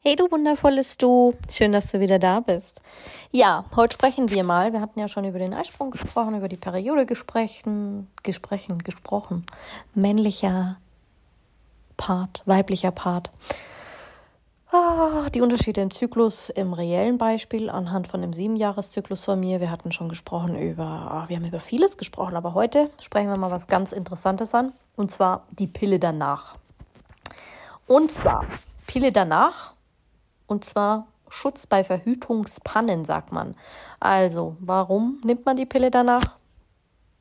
Hey du wundervolles Du, schön, dass du wieder da bist. Ja, heute sprechen wir mal. Wir hatten ja schon über den Eisprung gesprochen, über die Periode gesprochen, gesprochen, gesprochen. Männlicher Part, weiblicher Part. Ah, die Unterschiede im Zyklus im reellen Beispiel anhand von dem Siebenjahreszyklus von mir. Wir hatten schon gesprochen über, ah, wir haben über vieles gesprochen, aber heute sprechen wir mal was ganz Interessantes an. Und zwar die Pille danach. Und zwar Pille danach und zwar Schutz bei Verhütungspannen, sagt man. Also, warum nimmt man die Pille danach?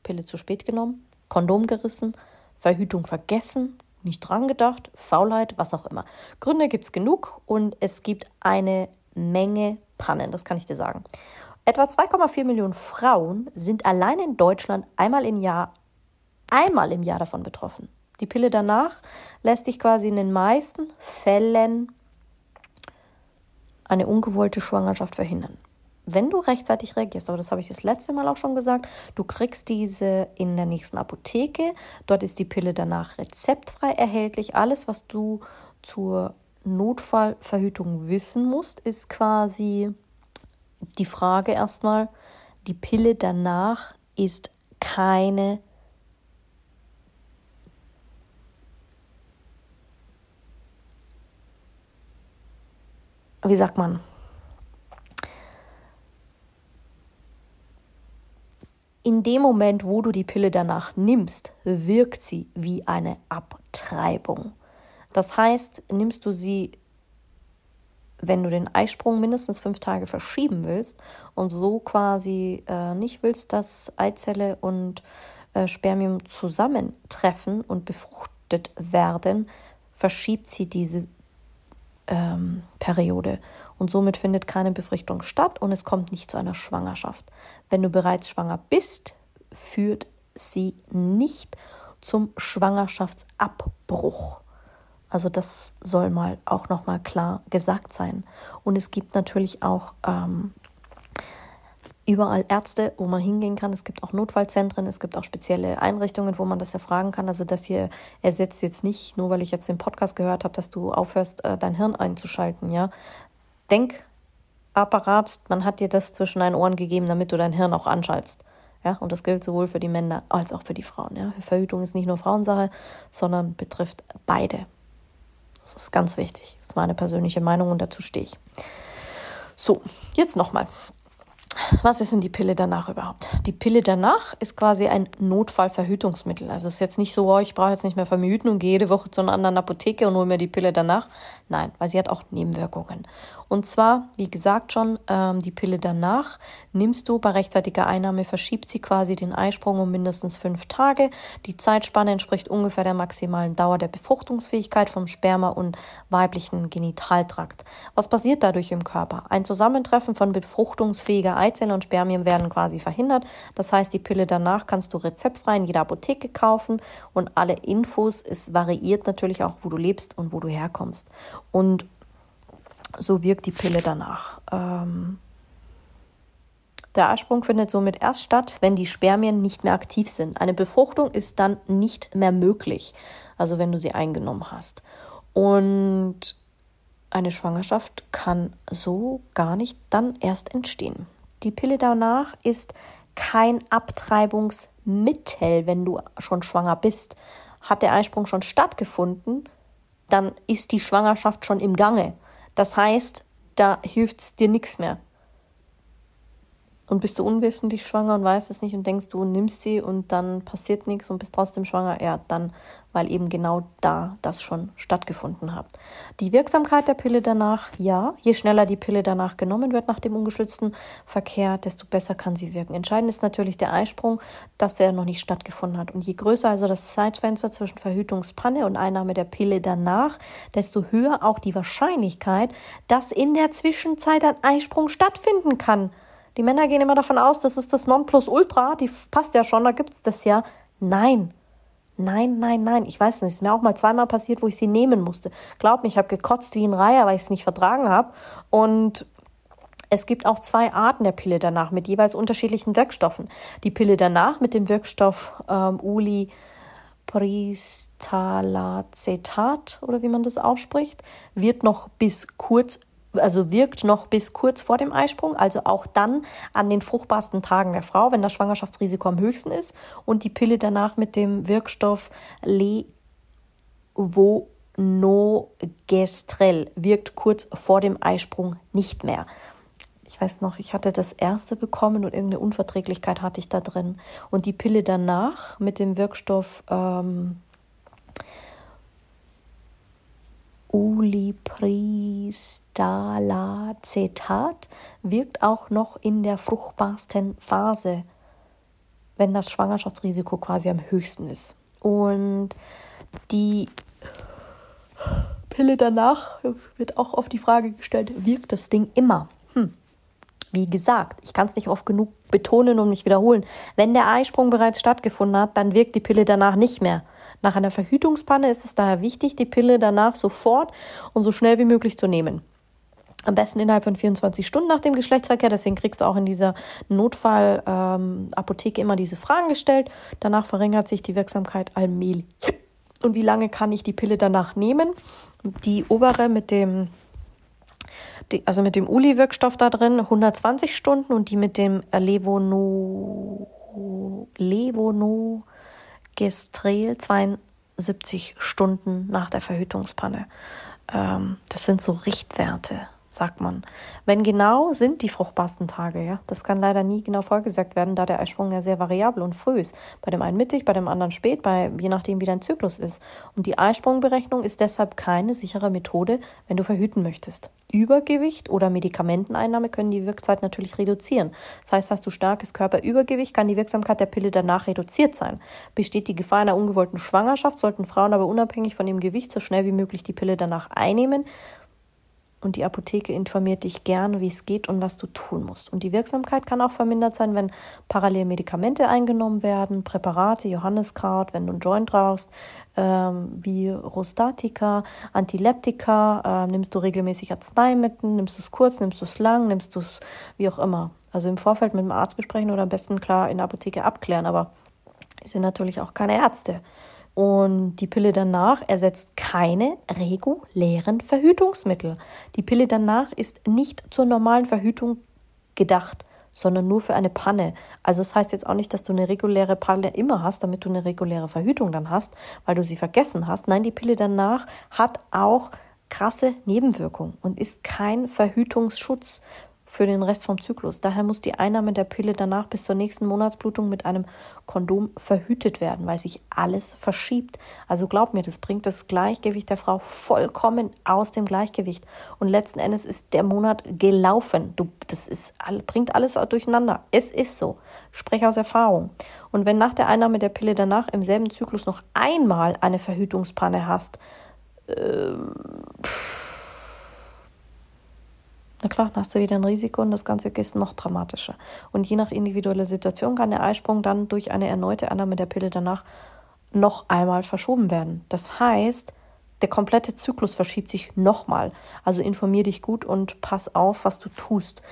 Pille zu spät genommen, Kondom gerissen, Verhütung vergessen, nicht dran gedacht, Faulheit, was auch immer. Gründe gibt es genug und es gibt eine Menge Pannen, das kann ich dir sagen. Etwa 2,4 Millionen Frauen sind allein in Deutschland einmal im Jahr, einmal im Jahr davon betroffen. Die Pille danach lässt sich quasi in den meisten Fällen eine ungewollte Schwangerschaft verhindern. Wenn du rechtzeitig reagierst, aber das habe ich das letzte Mal auch schon gesagt, du kriegst diese in der nächsten Apotheke. Dort ist die Pille danach rezeptfrei erhältlich. Alles, was du zur Notfallverhütung wissen musst, ist quasi die Frage erstmal, die Pille danach ist keine wie sagt man, in dem Moment, wo du die Pille danach nimmst, wirkt sie wie eine Abtreibung. Das heißt, nimmst du sie, wenn du den Eisprung mindestens fünf Tage verschieben willst und so quasi äh, nicht willst, dass Eizelle und äh, Spermium zusammentreffen und befruchtet werden, verschiebt sie diese ähm, Periode. Und somit findet keine Befruchtung statt und es kommt nicht zu einer Schwangerschaft. Wenn du bereits schwanger bist, führt sie nicht zum Schwangerschaftsabbruch. Also das soll mal auch noch mal klar gesagt sein. Und es gibt natürlich auch ähm, überall Ärzte, wo man hingehen kann. Es gibt auch Notfallzentren, es gibt auch spezielle Einrichtungen, wo man das erfragen kann. Also das hier ersetzt jetzt nicht, nur weil ich jetzt den Podcast gehört habe, dass du aufhörst, äh, dein Hirn einzuschalten, ja. Denkapparat, man hat dir das zwischen deinen Ohren gegeben, damit du dein Hirn auch anschaltest. Ja, und das gilt sowohl für die Männer als auch für die Frauen. Ja. Verhütung ist nicht nur Frauensache, sondern betrifft beide. Das ist ganz wichtig. Das ist meine persönliche Meinung und dazu stehe ich. So, jetzt nochmal. Was ist denn die Pille danach überhaupt? Die Pille danach ist quasi ein Notfallverhütungsmittel. Also es ist jetzt nicht so, oh, ich brauche jetzt nicht mehr verhüten und gehe jede Woche zu einer anderen Apotheke und hole mir die Pille danach. Nein, weil sie hat auch Nebenwirkungen. Und zwar, wie gesagt schon, ähm, die Pille danach nimmst du bei rechtzeitiger Einnahme, verschiebt sie quasi den Eisprung um mindestens fünf Tage. Die Zeitspanne entspricht ungefähr der maximalen Dauer der Befruchtungsfähigkeit vom Sperma und weiblichen Genitaltrakt. Was passiert dadurch im Körper? Ein Zusammentreffen von befruchtungsfähiger Eizellen und Spermien werden quasi verhindert. Das heißt, die Pille danach kannst du rezeptfrei in jeder Apotheke kaufen und alle Infos, es variiert natürlich auch, wo du lebst und wo du herkommst. Und so wirkt die Pille danach. Ähm, der Eisprung findet somit erst statt, wenn die Spermien nicht mehr aktiv sind. Eine Befruchtung ist dann nicht mehr möglich, also wenn du sie eingenommen hast. Und eine Schwangerschaft kann so gar nicht dann erst entstehen. Die Pille danach ist kein Abtreibungsmittel, wenn du schon schwanger bist. Hat der Eisprung schon stattgefunden, dann ist die Schwangerschaft schon im Gange. Das heißt, da hilft es dir nichts mehr. Und bist du unwissentlich schwanger und weißt es nicht und denkst, du nimmst sie und dann passiert nichts und bist trotzdem schwanger, ja, dann, weil eben genau da das schon stattgefunden hat. Die Wirksamkeit der Pille danach, ja, je schneller die Pille danach genommen wird nach dem ungeschützten Verkehr, desto besser kann sie wirken. Entscheidend ist natürlich der Eisprung, dass er noch nicht stattgefunden hat. Und je größer also das Zeitfenster zwischen Verhütungspanne und Einnahme der Pille danach, desto höher auch die Wahrscheinlichkeit, dass in der Zwischenzeit ein Eisprung stattfinden kann. Die Männer gehen immer davon aus, das ist das Nonplusultra, die passt ja schon, da gibt es das ja. Nein. Nein, nein, nein. Ich weiß nicht. Es ist mir auch mal zweimal passiert, wo ich sie nehmen musste. Glaub mir, ich habe gekotzt wie ein Reiher, weil ich es nicht vertragen habe. Und es gibt auch zwei Arten der Pille danach mit jeweils unterschiedlichen Wirkstoffen. Die Pille danach mit dem Wirkstoff ähm, Uli Pristalacetat oder wie man das ausspricht, wird noch bis kurz also wirkt noch bis kurz vor dem Eisprung, also auch dann an den fruchtbarsten Tagen der Frau, wenn das Schwangerschaftsrisiko am höchsten ist und die Pille danach mit dem Wirkstoff Levonorgestrel wirkt kurz vor dem Eisprung nicht mehr. Ich weiß noch, ich hatte das erste bekommen und irgendeine Unverträglichkeit hatte ich da drin. Und die Pille danach mit dem Wirkstoff ähm, Ulipristalacetat wirkt auch noch in der fruchtbarsten Phase, wenn das Schwangerschaftsrisiko quasi am höchsten ist. Und die Pille danach wird auch oft die Frage gestellt, wirkt das Ding immer? Hm. Wie gesagt, ich kann es nicht oft genug betonen und mich wiederholen. Wenn der Eisprung bereits stattgefunden hat, dann wirkt die Pille danach nicht mehr. Nach einer Verhütungspanne ist es daher wichtig, die Pille danach sofort und so schnell wie möglich zu nehmen. Am besten innerhalb von 24 Stunden nach dem Geschlechtsverkehr. Deswegen kriegst du auch in dieser Notfallapotheke ähm, immer diese Fragen gestellt. Danach verringert sich die Wirksamkeit allmählich. Und wie lange kann ich die Pille danach nehmen? Die obere mit dem, die, also mit dem Uli-Wirkstoff da drin 120 Stunden und die mit dem Levono, Levono Gestrel 72 Stunden nach der Verhütungspanne. Ähm, das sind so Richtwerte sagt man. Wenn genau sind die fruchtbarsten Tage, ja. Das kann leider nie genau vorgesagt werden, da der Eisprung ja sehr variabel und früh ist. Bei dem einen mittig, bei dem anderen spät, bei, je nachdem, wie dein Zyklus ist. Und die Eisprungberechnung ist deshalb keine sichere Methode, wenn du verhüten möchtest. Übergewicht oder Medikamenteneinnahme können die Wirkzeit natürlich reduzieren. Das heißt, hast du starkes Körperübergewicht, kann die Wirksamkeit der Pille danach reduziert sein. Besteht die Gefahr einer ungewollten Schwangerschaft, sollten Frauen aber unabhängig von dem Gewicht so schnell wie möglich die Pille danach einnehmen und die Apotheke informiert dich gern, wie es geht und was du tun musst. Und die Wirksamkeit kann auch vermindert sein, wenn parallel Medikamente eingenommen werden, Präparate, Johanniskraut, wenn du einen Joint rauchst, ähm, wie Rostatika, Antileptika, äh, nimmst du regelmäßig Arzneimittel, nimmst du es kurz, nimmst du es lang, nimmst du es wie auch immer. Also im Vorfeld mit dem Arzt besprechen oder am besten klar in der Apotheke abklären, aber sind natürlich auch keine Ärzte. Und die Pille danach ersetzt keine regulären Verhütungsmittel. Die Pille danach ist nicht zur normalen Verhütung gedacht, sondern nur für eine Panne. Also das heißt jetzt auch nicht, dass du eine reguläre Panne immer hast, damit du eine reguläre Verhütung dann hast, weil du sie vergessen hast. Nein, die Pille danach hat auch krasse Nebenwirkungen und ist kein Verhütungsschutz für den Rest vom Zyklus. Daher muss die Einnahme der Pille danach bis zur nächsten Monatsblutung mit einem Kondom verhütet werden, weil sich alles verschiebt. Also glaub mir, das bringt das Gleichgewicht der Frau vollkommen aus dem Gleichgewicht. Und letzten Endes ist der Monat gelaufen. Du, das ist, bringt alles durcheinander. Es ist so. Spreche aus Erfahrung. Und wenn nach der Einnahme der Pille danach im selben Zyklus noch einmal eine Verhütungspanne hast, äh, pff, na klar, dann hast du wieder ein Risiko und das Ganze ist noch dramatischer. Und je nach individueller Situation kann der Eisprung dann durch eine erneute Annahme der Pille danach noch einmal verschoben werden. Das heißt, der komplette Zyklus verschiebt sich nochmal. Also informier dich gut und pass auf, was du tust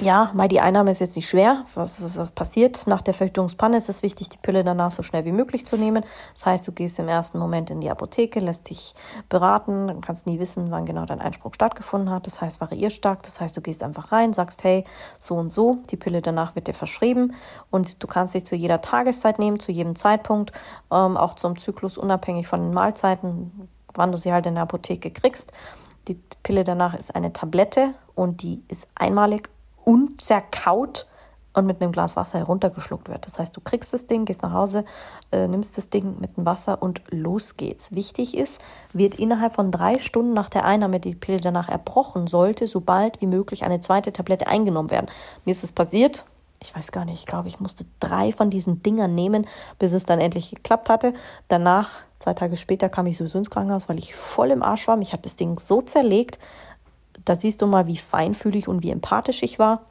ja, mal die Einnahme ist jetzt nicht schwer. Was ist was passiert? Nach der Verhütungspanne ist es wichtig, die Pille danach so schnell wie möglich zu nehmen. Das heißt, du gehst im ersten Moment in die Apotheke, lässt dich beraten, dann kannst nie wissen, wann genau dein Einspruch stattgefunden hat. Das heißt, variiert stark. Das heißt, du gehst einfach rein, sagst, hey, so und so, die Pille danach wird dir verschrieben und du kannst dich zu jeder Tageszeit nehmen, zu jedem Zeitpunkt, ähm, auch zum Zyklus unabhängig von den Mahlzeiten, wann du sie halt in der Apotheke kriegst. Die Pille danach ist eine Tablette und die ist einmalig unzerkaut und mit einem Glas Wasser heruntergeschluckt wird. Das heißt, du kriegst das Ding, gehst nach Hause, äh, nimmst das Ding mit dem Wasser und los geht's. Wichtig ist, wird innerhalb von drei Stunden nach der Einnahme die Pille danach erbrochen, sollte so bald wie möglich eine zweite Tablette eingenommen werden. Mir ist es passiert, ich weiß gar nicht, ich glaube, ich musste drei von diesen Dingern nehmen, bis es dann endlich geklappt hatte. Danach, zwei Tage später, kam ich sowieso ins Krankenhaus, weil ich voll im Arsch war. Mich hat das Ding so zerlegt. Da siehst du mal, wie feinfühlig und wie empathisch ich war.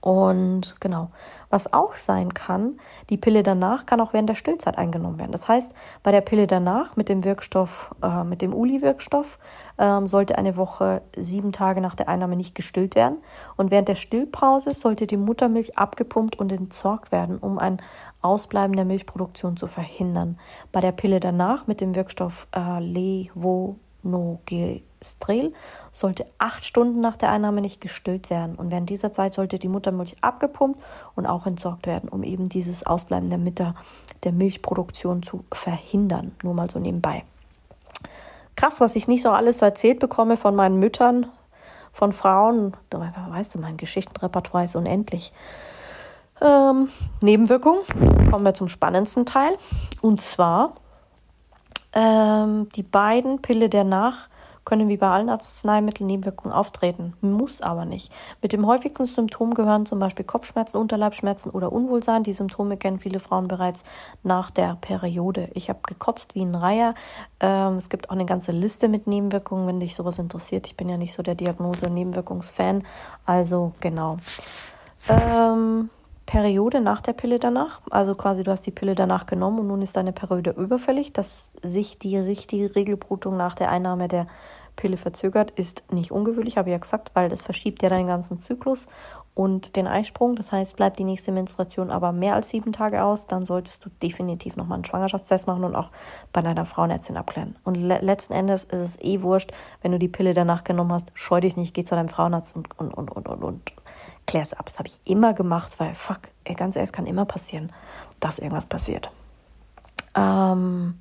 Und genau, was auch sein kann, die Pille danach kann auch während der Stillzeit eingenommen werden. Das heißt, bei der Pille danach mit dem Wirkstoff, äh, mit dem Uli-Wirkstoff, ähm, sollte eine Woche sieben Tage nach der Einnahme nicht gestillt werden. Und während der Stillpause sollte die Muttermilch abgepumpt und entsorgt werden, um ein Ausbleiben der Milchproduktion zu verhindern. Bei der Pille danach mit dem Wirkstoff äh, Levonorgestrel Strel sollte acht Stunden nach der Einnahme nicht gestillt werden und während dieser Zeit sollte die Muttermilch abgepumpt und auch entsorgt werden, um eben dieses Ausbleiben der, Mitter, der Milchproduktion zu verhindern. Nur mal so nebenbei. Krass, was ich nicht so alles erzählt bekomme von meinen Müttern, von Frauen. Weißt du, mein Geschichtenrepertoire ist unendlich. Ähm, Nebenwirkung. Kommen wir zum spannendsten Teil. Und zwar ähm, die beiden Pille der Nach- können wie bei allen Arzneimitteln Nebenwirkungen auftreten, muss aber nicht. Mit dem häufigsten Symptom gehören zum Beispiel Kopfschmerzen, Unterleibschmerzen oder Unwohlsein. Die Symptome kennen viele Frauen bereits nach der Periode. Ich habe gekotzt wie ein Reiher. Ähm, es gibt auch eine ganze Liste mit Nebenwirkungen, wenn dich sowas interessiert. Ich bin ja nicht so der Diagnose- und Nebenwirkungsfan. Also genau. Ähm, Periode nach der Pille danach. Also quasi du hast die Pille danach genommen und nun ist deine Periode überfällig. Dass sich die richtige Regelblutung nach der Einnahme der Pille verzögert, ist nicht ungewöhnlich, habe ich ja gesagt, weil das verschiebt ja deinen ganzen Zyklus und den Eisprung. Das heißt, bleibt die nächste Menstruation aber mehr als sieben Tage aus, dann solltest du definitiv nochmal einen Schwangerschaftstest machen und auch bei deiner Frauenärztin abklären. Und le letzten Endes ist es eh wurscht, wenn du die Pille danach genommen hast, scheu dich nicht, geh zu deinem Frauenarzt und, und, und, und, und, und klär es ab. Das habe ich immer gemacht, weil, fuck, ey, ganz ehrlich, es kann immer passieren, dass irgendwas passiert. Ähm,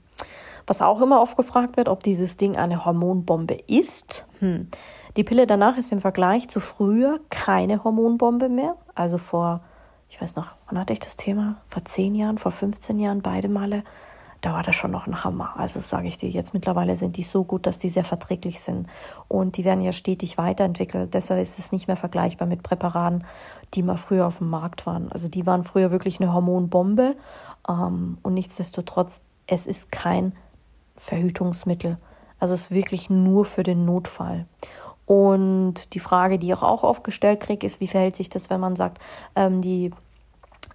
was auch immer oft gefragt wird, ob dieses Ding eine Hormonbombe ist. Hm. Die Pille danach ist im Vergleich zu früher keine Hormonbombe mehr. Also vor, ich weiß noch, wann hatte ich das Thema? Vor zehn Jahren, vor 15 Jahren, beide Male da war das schon noch ein Hammer. Also sage ich dir, jetzt mittlerweile sind die so gut, dass die sehr verträglich sind. Und die werden ja stetig weiterentwickelt. Deshalb ist es nicht mehr vergleichbar mit Präparaten, die mal früher auf dem Markt waren. Also die waren früher wirklich eine Hormonbombe. Ähm, und nichtsdestotrotz, es ist kein Verhütungsmittel. Also es ist wirklich nur für den Notfall. Und die Frage, die ich auch oft gestellt kriege, ist, wie verhält sich das, wenn man sagt, ähm, die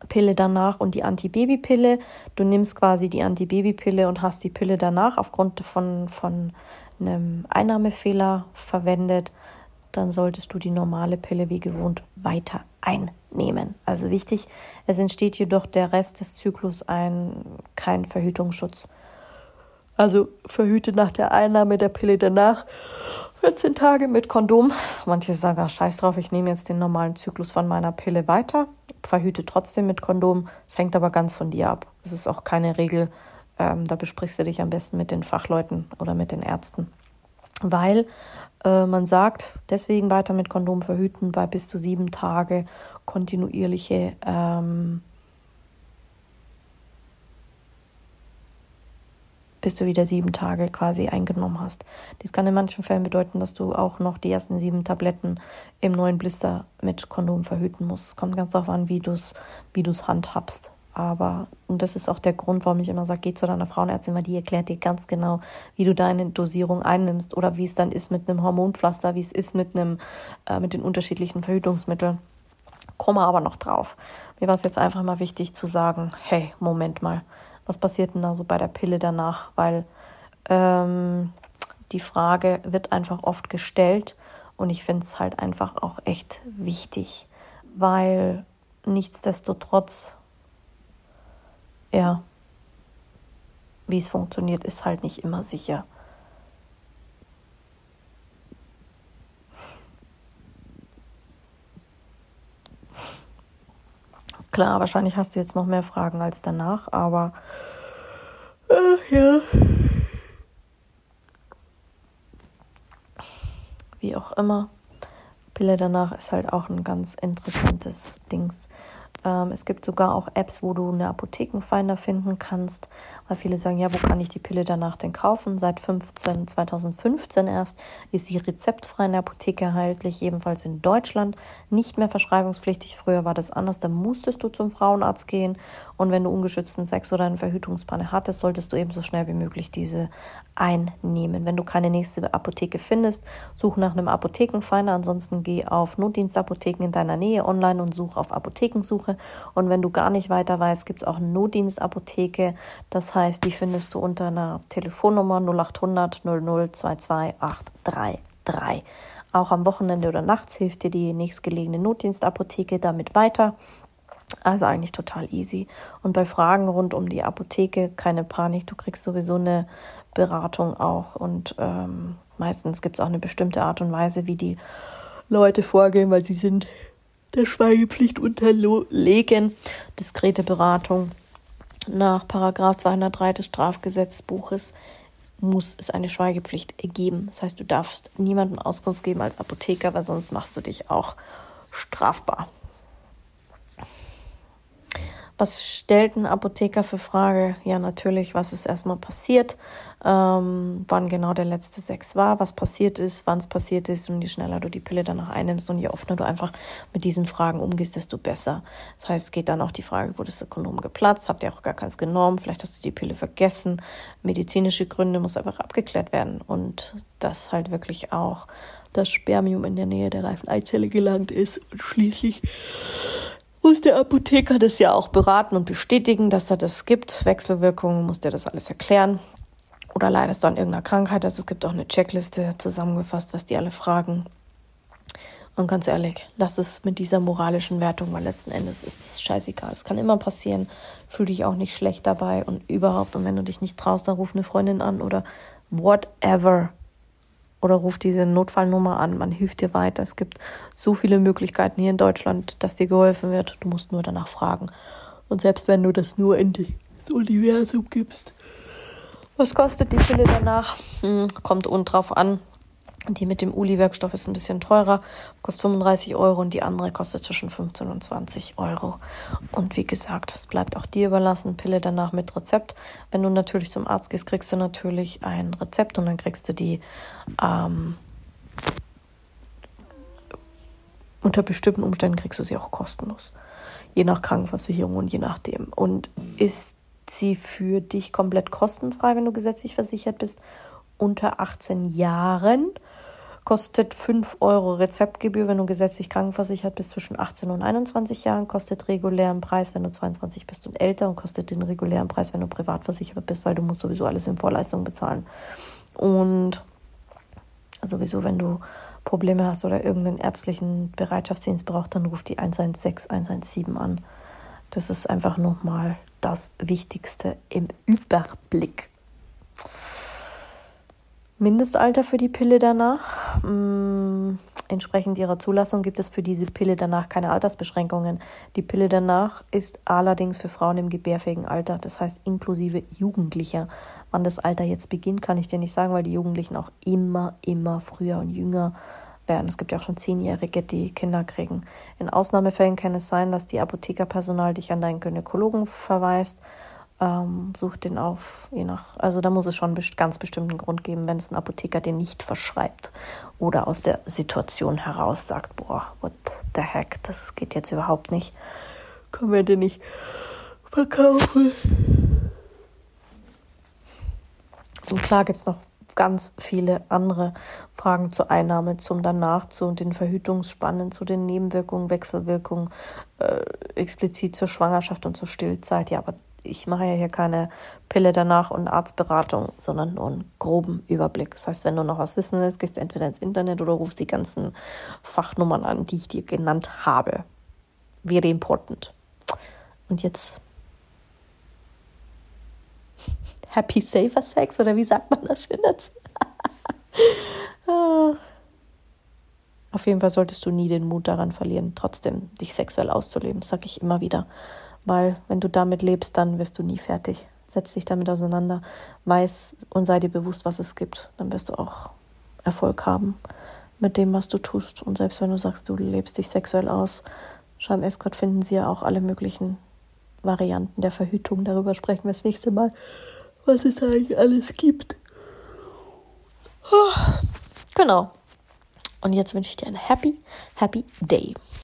Pille danach und die Antibabypille. Du nimmst quasi die Antibabypille und hast die Pille danach aufgrund von, von einem Einnahmefehler verwendet. Dann solltest du die normale Pille wie gewohnt weiter einnehmen. Also wichtig, es entsteht jedoch der Rest des Zyklus ein, kein Verhütungsschutz. Also verhüte nach der Einnahme der Pille danach 14 Tage mit Kondom. Manche sagen, ach, scheiß drauf, ich nehme jetzt den normalen Zyklus von meiner Pille weiter, verhüte trotzdem mit Kondom. Es hängt aber ganz von dir ab. Es ist auch keine Regel. Ähm, da besprichst du dich am besten mit den Fachleuten oder mit den Ärzten. Weil äh, man sagt, deswegen weiter mit Kondom verhüten bei bis zu sieben Tage kontinuierliche ähm, bis du wieder sieben Tage quasi eingenommen hast. Dies kann in manchen Fällen bedeuten, dass du auch noch die ersten sieben Tabletten im neuen Blister mit Kondom verhüten musst. Kommt ganz darauf an, wie du es wie handhabst. Aber, und das ist auch der Grund, warum ich immer sage, geh zu deiner Frauenärztin, weil die erklärt dir ganz genau, wie du deine Dosierung einnimmst oder wie es dann ist mit einem Hormonpflaster, wie es ist mit einem, äh, mit den unterschiedlichen Verhütungsmitteln. Komme aber noch drauf. Mir war es jetzt einfach mal wichtig zu sagen, hey, Moment mal, was passiert denn da so bei der Pille danach? Weil ähm, die Frage wird einfach oft gestellt und ich finde es halt einfach auch echt wichtig, weil nichtsdestotrotz, ja, wie es funktioniert, ist halt nicht immer sicher. Klar, wahrscheinlich hast du jetzt noch mehr Fragen als danach, aber äh, ja. Wie auch immer. Pille danach ist halt auch ein ganz interessantes Dings. Ähm, es gibt sogar auch Apps, wo du eine Apothekenfinder finden kannst, weil viele sagen, ja, wo kann ich die Pille danach denn kaufen? Seit 15, 2015 erst ist sie rezeptfrei in der Apotheke erhältlich, jedenfalls in Deutschland, nicht mehr verschreibungspflichtig. Früher war das anders, da musstest du zum Frauenarzt gehen und wenn du ungeschützten Sex oder eine Verhütungspanne hattest, solltest du eben so schnell wie möglich diese einnehmen. Wenn du keine nächste Apotheke findest, such nach einem Apothekenfinder. Ansonsten geh auf Notdienstapotheken in deiner Nähe online und such auf Apothekensuche. Und wenn du gar nicht weiter weißt, gibt es auch eine Notdienstapotheke. Das heißt, die findest du unter einer Telefonnummer 0800 00 22833. Auch am Wochenende oder nachts hilft dir die nächstgelegene Notdienstapotheke damit weiter. Also eigentlich total easy. Und bei Fragen rund um die Apotheke, keine Panik, du kriegst sowieso eine Beratung auch. Und ähm, meistens gibt es auch eine bestimmte Art und Weise, wie die Leute vorgehen, weil sie sind der Schweigepflicht unterlegen. Diskrete Beratung nach Paragraph 203 des Strafgesetzbuches muss es eine Schweigepflicht geben. Das heißt, du darfst niemandem Auskunft geben als Apotheker, weil sonst machst du dich auch strafbar. Was stellt ein Apotheker für Frage? Ja, natürlich, was ist erstmal passiert, ähm, wann genau der letzte Sex war, was passiert ist, wann es passiert ist und je schneller du die Pille danach einnimmst und je offener du einfach mit diesen Fragen umgehst, desto besser. Das heißt, geht dann auch die Frage, wurde das Kondom geplatzt, habt ihr auch gar keins genommen, vielleicht hast du die Pille vergessen. Medizinische Gründe muss einfach abgeklärt werden und das halt wirklich auch das Spermium in der Nähe der reifen Eizelle gelangt ist und schließlich muss der Apotheker das ja auch beraten und bestätigen, dass er das gibt. Wechselwirkungen muss der das alles erklären. Oder leidest du an irgendeiner Krankheit. Also es gibt auch eine Checkliste zusammengefasst, was die alle fragen. Und ganz ehrlich, lass es mit dieser moralischen Wertung, weil letzten Endes ist es scheißegal. Es kann immer passieren. Fühl dich auch nicht schlecht dabei und überhaupt. Und wenn du dich nicht traust, dann ruf eine Freundin an oder whatever oder ruf diese Notfallnummer an. Man hilft dir weiter. Es gibt so viele Möglichkeiten hier in Deutschland, dass dir geholfen wird. Du musst nur danach fragen. Und selbst wenn du das nur in das Universum gibst. Was kostet die Pille danach? Hm, kommt unten drauf an. Die mit dem Uli-Werkstoff ist ein bisschen teurer, kostet 35 Euro und die andere kostet zwischen 15 und 20 Euro. Und wie gesagt, es bleibt auch dir überlassen, Pille danach mit Rezept. Wenn du natürlich zum Arzt gehst, kriegst du natürlich ein Rezept und dann kriegst du die ähm, unter bestimmten Umständen kriegst du sie auch kostenlos. Je nach Krankenversicherung und je nachdem. Und ist sie für dich komplett kostenfrei, wenn du gesetzlich versichert bist? Unter 18 Jahren kostet 5 Euro Rezeptgebühr, wenn du gesetzlich krankenversichert bist zwischen 18 und 21 Jahren, kostet regulären Preis, wenn du 22 bist und älter und kostet den regulären Preis, wenn du privat versichert bist, weil du musst sowieso alles in Vorleistung bezahlen. Und sowieso, wenn du Probleme hast oder irgendeinen ärztlichen Bereitschaftsdienst brauchst, dann ruf die 116 117 an. Das ist einfach nochmal das Wichtigste im Überblick. Mindestalter für die Pille danach. Mm, entsprechend ihrer Zulassung gibt es für diese Pille danach keine Altersbeschränkungen. Die Pille danach ist allerdings für Frauen im gebärfähigen Alter, das heißt inklusive Jugendlicher. Wann das Alter jetzt beginnt, kann ich dir nicht sagen, weil die Jugendlichen auch immer, immer früher und jünger werden. Es gibt ja auch schon Zehnjährige, die Kinder kriegen. In Ausnahmefällen kann es sein, dass die Apothekerpersonal dich an deinen Gynäkologen verweist ähm, such den auf, je nach, also da muss es schon einen ganz bestimmten Grund geben, wenn es ein Apotheker den nicht verschreibt oder aus der Situation heraus sagt, boah, what the heck, das geht jetzt überhaupt nicht, können wir den nicht verkaufen. Und klar gibt es noch ganz viele andere Fragen zur Einnahme, zum danach, zu den Verhütungsspannen, zu den Nebenwirkungen, Wechselwirkungen, äh, explizit zur Schwangerschaft und zur Stillzeit. Ja, aber ich mache ja hier keine Pille danach und Arztberatung, sondern nur einen groben Überblick. Das heißt, wenn du noch was wissen willst, gehst du entweder ins Internet oder rufst die ganzen Fachnummern an, die ich dir genannt habe. Very important. Und jetzt Happy Safer Sex oder wie sagt man das schön dazu? Auf jeden Fall solltest du nie den Mut daran verlieren, trotzdem dich sexuell auszuleben. Sage ich immer wieder. Weil wenn du damit lebst, dann wirst du nie fertig. Setz dich damit auseinander, weiß und sei dir bewusst, was es gibt. Dann wirst du auch Erfolg haben. mit dem, was du tust. Und selbst wenn du sagst, du lebst dich sexuell aus, schau im Escort finden sie ja auch alle möglichen Varianten der Verhütung. Darüber sprechen wir das nächste Mal, was es eigentlich alles gibt. Genau. Und jetzt wünsche ich dir einen happy, happy day.